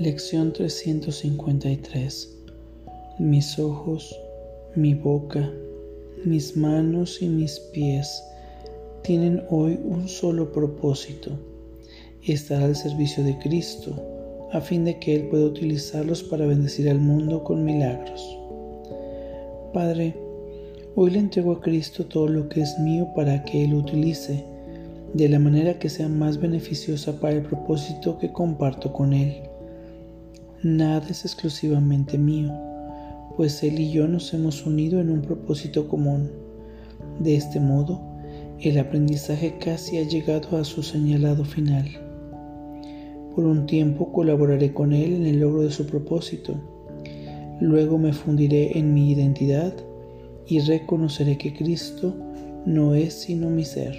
Lección 353 Mis ojos, mi boca, mis manos y mis pies tienen hoy un solo propósito, estar al servicio de Cristo, a fin de que Él pueda utilizarlos para bendecir al mundo con milagros. Padre, hoy le entrego a Cristo todo lo que es mío para que Él utilice de la manera que sea más beneficiosa para el propósito que comparto con Él. Nada es exclusivamente mío, pues Él y yo nos hemos unido en un propósito común. De este modo, el aprendizaje casi ha llegado a su señalado final. Por un tiempo colaboraré con Él en el logro de su propósito. Luego me fundiré en mi identidad y reconoceré que Cristo no es sino mi ser.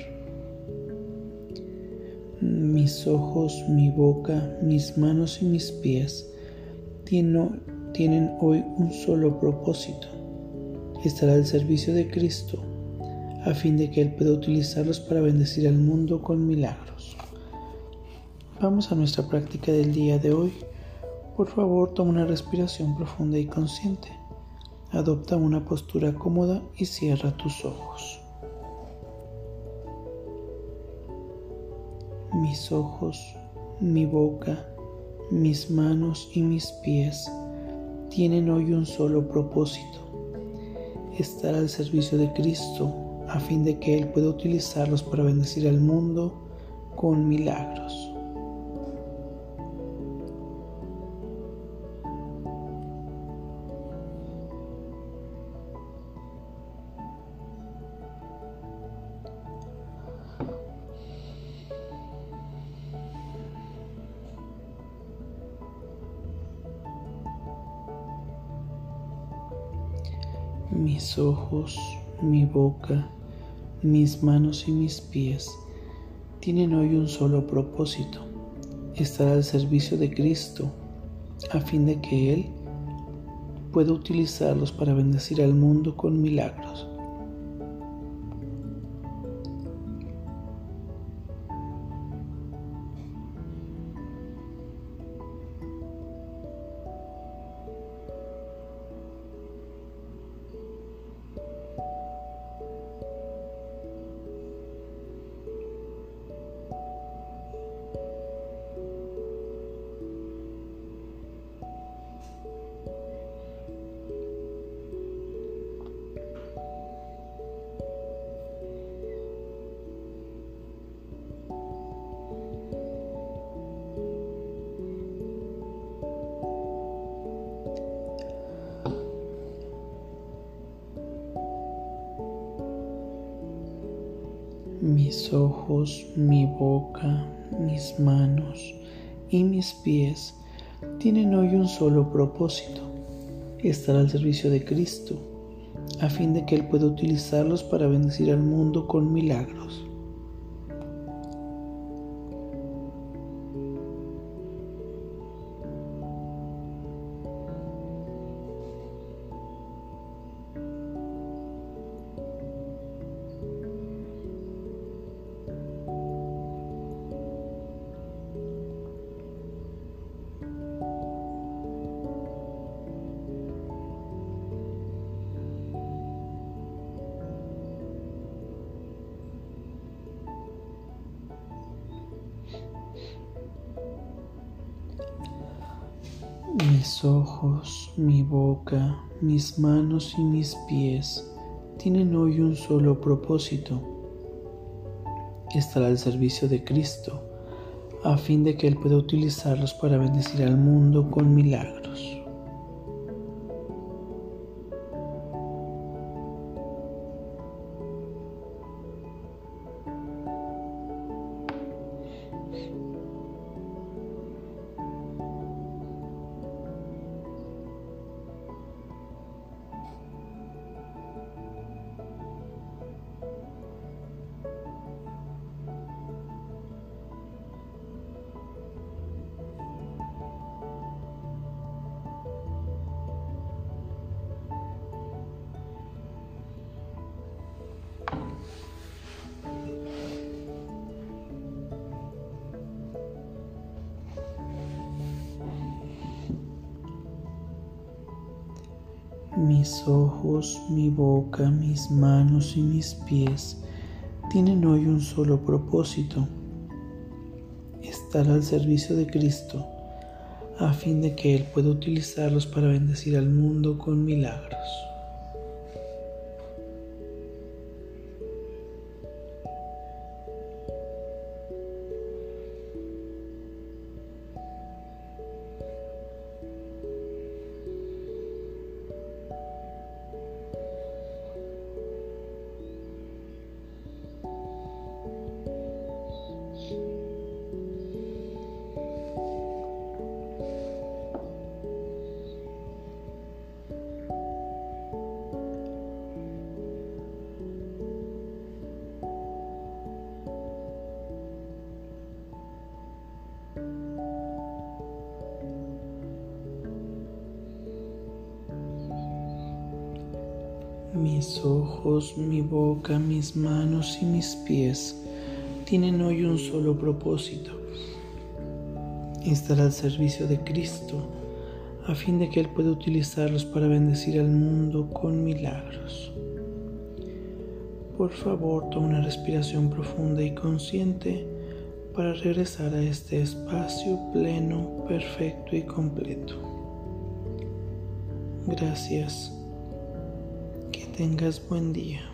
Mis ojos, mi boca, mis manos y mis pies tienen hoy un solo propósito, estar al servicio de Cristo, a fin de que Él pueda utilizarlos para bendecir al mundo con milagros. Vamos a nuestra práctica del día de hoy. Por favor, toma una respiración profunda y consciente. Adopta una postura cómoda y cierra tus ojos. Mis ojos, mi boca, mis manos y mis pies tienen hoy un solo propósito, estar al servicio de Cristo a fin de que Él pueda utilizarlos para bendecir al mundo con milagros. Mis ojos, mi boca, mis manos y mis pies tienen hoy un solo propósito, estar al servicio de Cristo, a fin de que Él pueda utilizarlos para bendecir al mundo con milagros. Mis ojos, mi boca, mis manos y mis pies tienen hoy un solo propósito, estar al servicio de Cristo, a fin de que Él pueda utilizarlos para bendecir al mundo con milagros. Mis ojos, mi boca, mis manos y mis pies tienen hoy un solo propósito, estar al servicio de Cristo, a fin de que Él pueda utilizarlos para bendecir al mundo con milagros. Mis ojos, mi boca, mis manos y mis pies tienen hoy un solo propósito, estar al servicio de Cristo a fin de que Él pueda utilizarlos para bendecir al mundo con milagros. Mis ojos, mi boca, mis manos y mis pies tienen hoy un solo propósito, estar al servicio de Cristo, a fin de que Él pueda utilizarlos para bendecir al mundo con milagros. Por favor, toma una respiración profunda y consciente para regresar a este espacio pleno, perfecto y completo. Gracias tengas buen día.